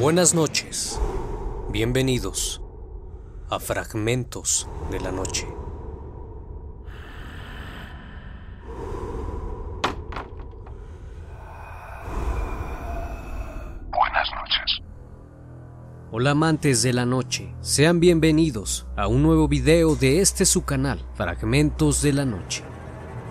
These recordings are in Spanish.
Buenas noches, bienvenidos a Fragmentos de la Noche. Buenas noches. Hola amantes de la noche, sean bienvenidos a un nuevo video de este su canal, Fragmentos de la Noche.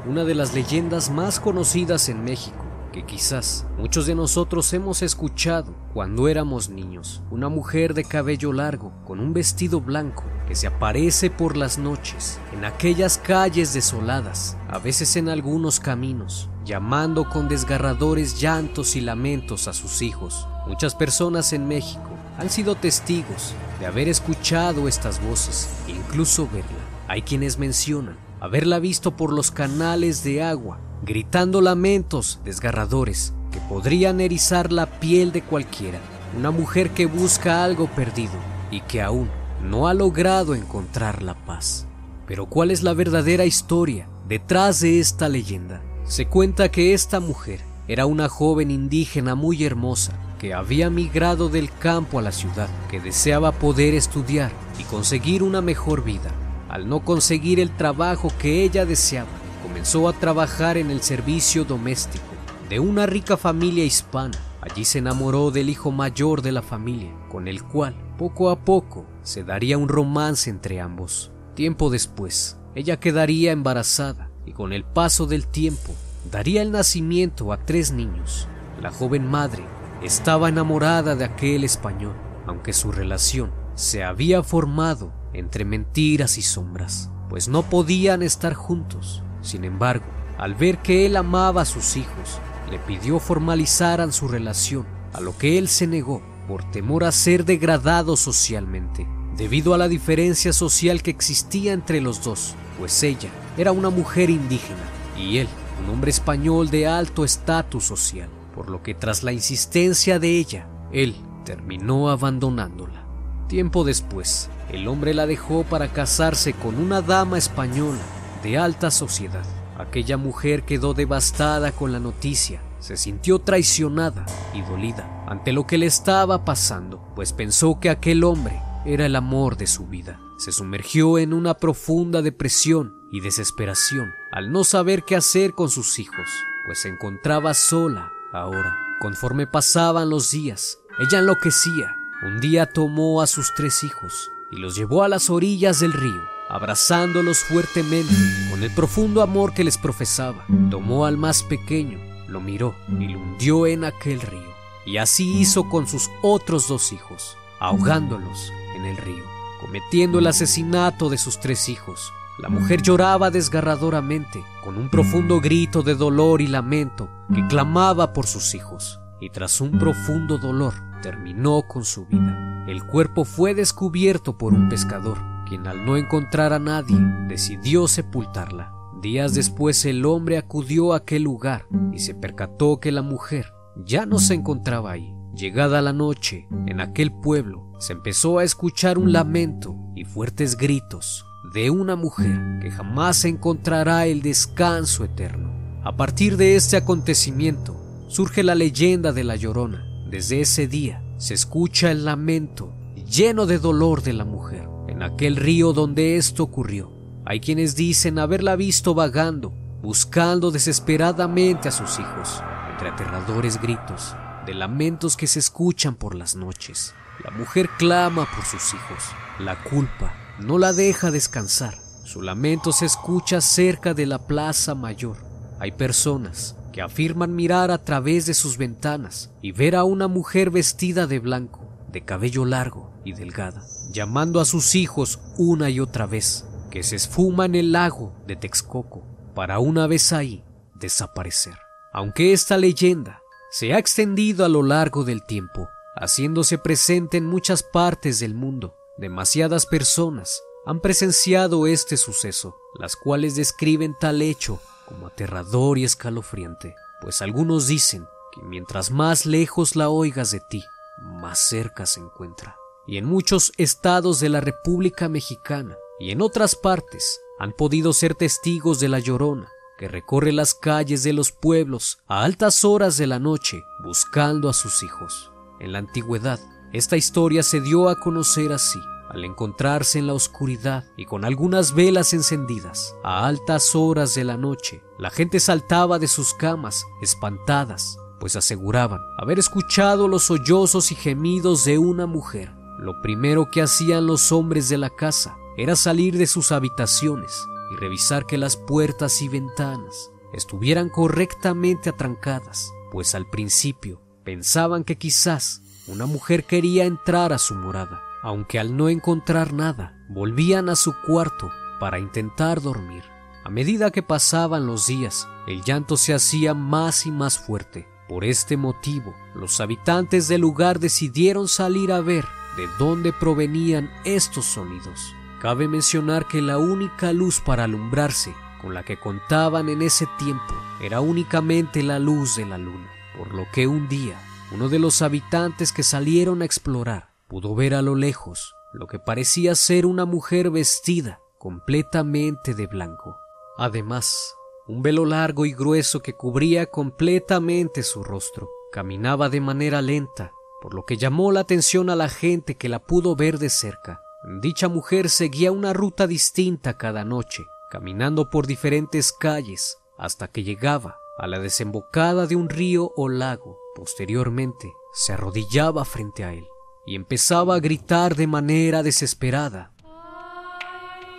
Una de las leyendas más conocidas en México, que quizás muchos de nosotros hemos escuchado cuando éramos niños. Una mujer de cabello largo, con un vestido blanco, que se aparece por las noches, en aquellas calles desoladas, a veces en algunos caminos, llamando con desgarradores llantos y lamentos a sus hijos. Muchas personas en México han sido testigos de haber escuchado estas voces e incluso verla. Hay quienes mencionan haberla visto por los canales de agua, gritando lamentos desgarradores que podrían erizar la piel de cualquiera. Una mujer que busca algo perdido y que aún no ha logrado encontrar la paz. Pero ¿cuál es la verdadera historia detrás de esta leyenda? Se cuenta que esta mujer era una joven indígena muy hermosa que había migrado del campo a la ciudad, que deseaba poder estudiar y conseguir una mejor vida. Al no conseguir el trabajo que ella deseaba, comenzó a trabajar en el servicio doméstico de una rica familia hispana. Allí se enamoró del hijo mayor de la familia, con el cual poco a poco se daría un romance entre ambos. Tiempo después, ella quedaría embarazada y con el paso del tiempo daría el nacimiento a tres niños. La joven madre estaba enamorada de aquel español, aunque su relación se había formado entre mentiras y sombras, pues no podían estar juntos. Sin embargo, al ver que él amaba a sus hijos, le pidió formalizaran su relación, a lo que él se negó por temor a ser degradado socialmente, debido a la diferencia social que existía entre los dos, pues ella era una mujer indígena y él un hombre español de alto estatus social, por lo que tras la insistencia de ella, él terminó abandonándola. Tiempo después, el hombre la dejó para casarse con una dama española de alta sociedad. Aquella mujer quedó devastada con la noticia, se sintió traicionada y dolida ante lo que le estaba pasando, pues pensó que aquel hombre era el amor de su vida. Se sumergió en una profunda depresión y desesperación al no saber qué hacer con sus hijos, pues se encontraba sola ahora. Conforme pasaban los días, ella enloquecía. Un día tomó a sus tres hijos y los llevó a las orillas del río abrazándolos fuertemente con el profundo amor que les profesaba. Tomó al más pequeño, lo miró y lo hundió en aquel río. Y así hizo con sus otros dos hijos, ahogándolos en el río, cometiendo el asesinato de sus tres hijos. La mujer lloraba desgarradoramente, con un profundo grito de dolor y lamento que clamaba por sus hijos. Y tras un profundo dolor, terminó con su vida. El cuerpo fue descubierto por un pescador quien al no encontrar a nadie decidió sepultarla. Días después el hombre acudió a aquel lugar y se percató que la mujer ya no se encontraba ahí. Llegada la noche, en aquel pueblo se empezó a escuchar un lamento y fuertes gritos de una mujer que jamás encontrará el descanso eterno. A partir de este acontecimiento surge la leyenda de la Llorona. Desde ese día se escucha el lamento lleno de dolor de la mujer en aquel río donde esto ocurrió. Hay quienes dicen haberla visto vagando, buscando desesperadamente a sus hijos, entre aterradores gritos, de lamentos que se escuchan por las noches. La mujer clama por sus hijos. La culpa no la deja descansar. Su lamento se escucha cerca de la plaza mayor. Hay personas que afirman mirar a través de sus ventanas y ver a una mujer vestida de blanco, de cabello largo y delgada, llamando a sus hijos una y otra vez, que se esfuma en el lago de Texcoco, para una vez ahí desaparecer. Aunque esta leyenda se ha extendido a lo largo del tiempo, haciéndose presente en muchas partes del mundo, demasiadas personas han presenciado este suceso, las cuales describen tal hecho como aterrador y escalofriante, pues algunos dicen que mientras más lejos la oigas de ti, más cerca se encuentra. Y en muchos estados de la República Mexicana y en otras partes han podido ser testigos de la llorona que recorre las calles de los pueblos a altas horas de la noche buscando a sus hijos. En la antigüedad, Esta historia se dio a conocer así, al encontrarse en la oscuridad y con algunas velas encendidas, a altas horas de la noche, la gente saltaba de sus camas, espantadas, pues aseguraban haber escuchado los sollozos y gemidos de una mujer. Lo primero que hacían los hombres de la casa era salir de sus habitaciones y revisar que las puertas y ventanas estuvieran correctamente atrancadas, pues al principio pensaban que quizás una mujer quería entrar a su morada, aunque al no encontrar nada, volvían a su cuarto para intentar dormir. A medida que pasaban los días, el llanto se hacía más y más fuerte. Por este motivo, los habitantes del lugar decidieron salir a ver de dónde provenían estos sonidos. Cabe mencionar que la única luz para alumbrarse con la que contaban en ese tiempo era únicamente la luz de la luna, por lo que un día uno de los habitantes que salieron a explorar pudo ver a lo lejos lo que parecía ser una mujer vestida completamente de blanco. Además, un velo largo y grueso que cubría completamente su rostro. Caminaba de manera lenta, por lo que llamó la atención a la gente que la pudo ver de cerca. Dicha mujer seguía una ruta distinta cada noche, caminando por diferentes calles hasta que llegaba a la desembocada de un río o lago. Posteriormente, se arrodillaba frente a él y empezaba a gritar de manera desesperada.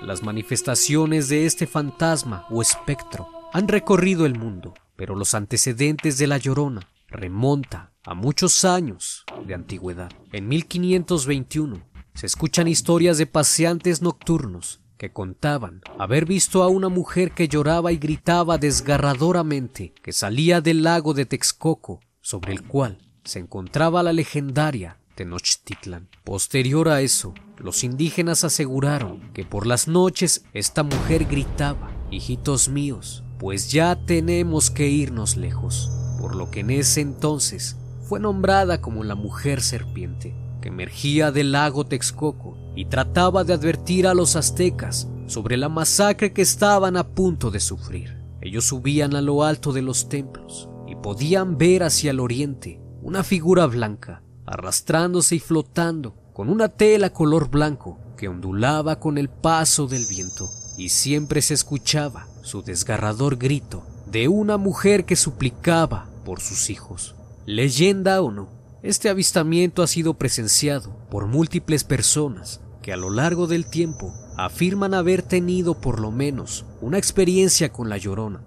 Las manifestaciones de este fantasma o espectro han recorrido el mundo, pero los antecedentes de la Llorona remonta a muchos años de antigüedad. En 1521 se escuchan historias de paseantes nocturnos que contaban haber visto a una mujer que lloraba y gritaba desgarradoramente que salía del lago de Texcoco, sobre el cual se encontraba la legendaria Tenochtitlan. Posterior a eso, los indígenas aseguraron que por las noches esta mujer gritaba, hijitos míos, pues ya tenemos que irnos lejos, por lo que en ese entonces fue nombrada como la mujer serpiente que emergía del lago Texcoco y trataba de advertir a los aztecas sobre la masacre que estaban a punto de sufrir. Ellos subían a lo alto de los templos y podían ver hacia el oriente una figura blanca, arrastrándose y flotando con una tela color blanco que ondulaba con el paso del viento, y siempre se escuchaba su desgarrador grito de una mujer que suplicaba por sus hijos. Leyenda o no, este avistamiento ha sido presenciado por múltiples personas que a lo largo del tiempo afirman haber tenido por lo menos una experiencia con la llorona.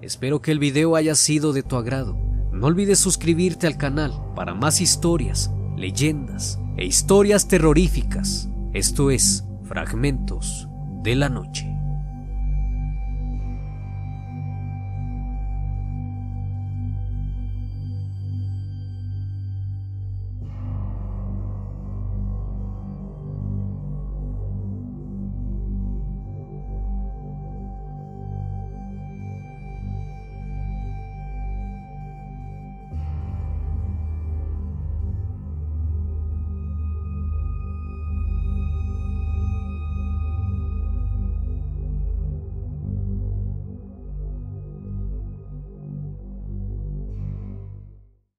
Espero que el video haya sido de tu agrado. No olvides suscribirte al canal para más historias, leyendas e historias terroríficas. Esto es Fragmentos de la Noche.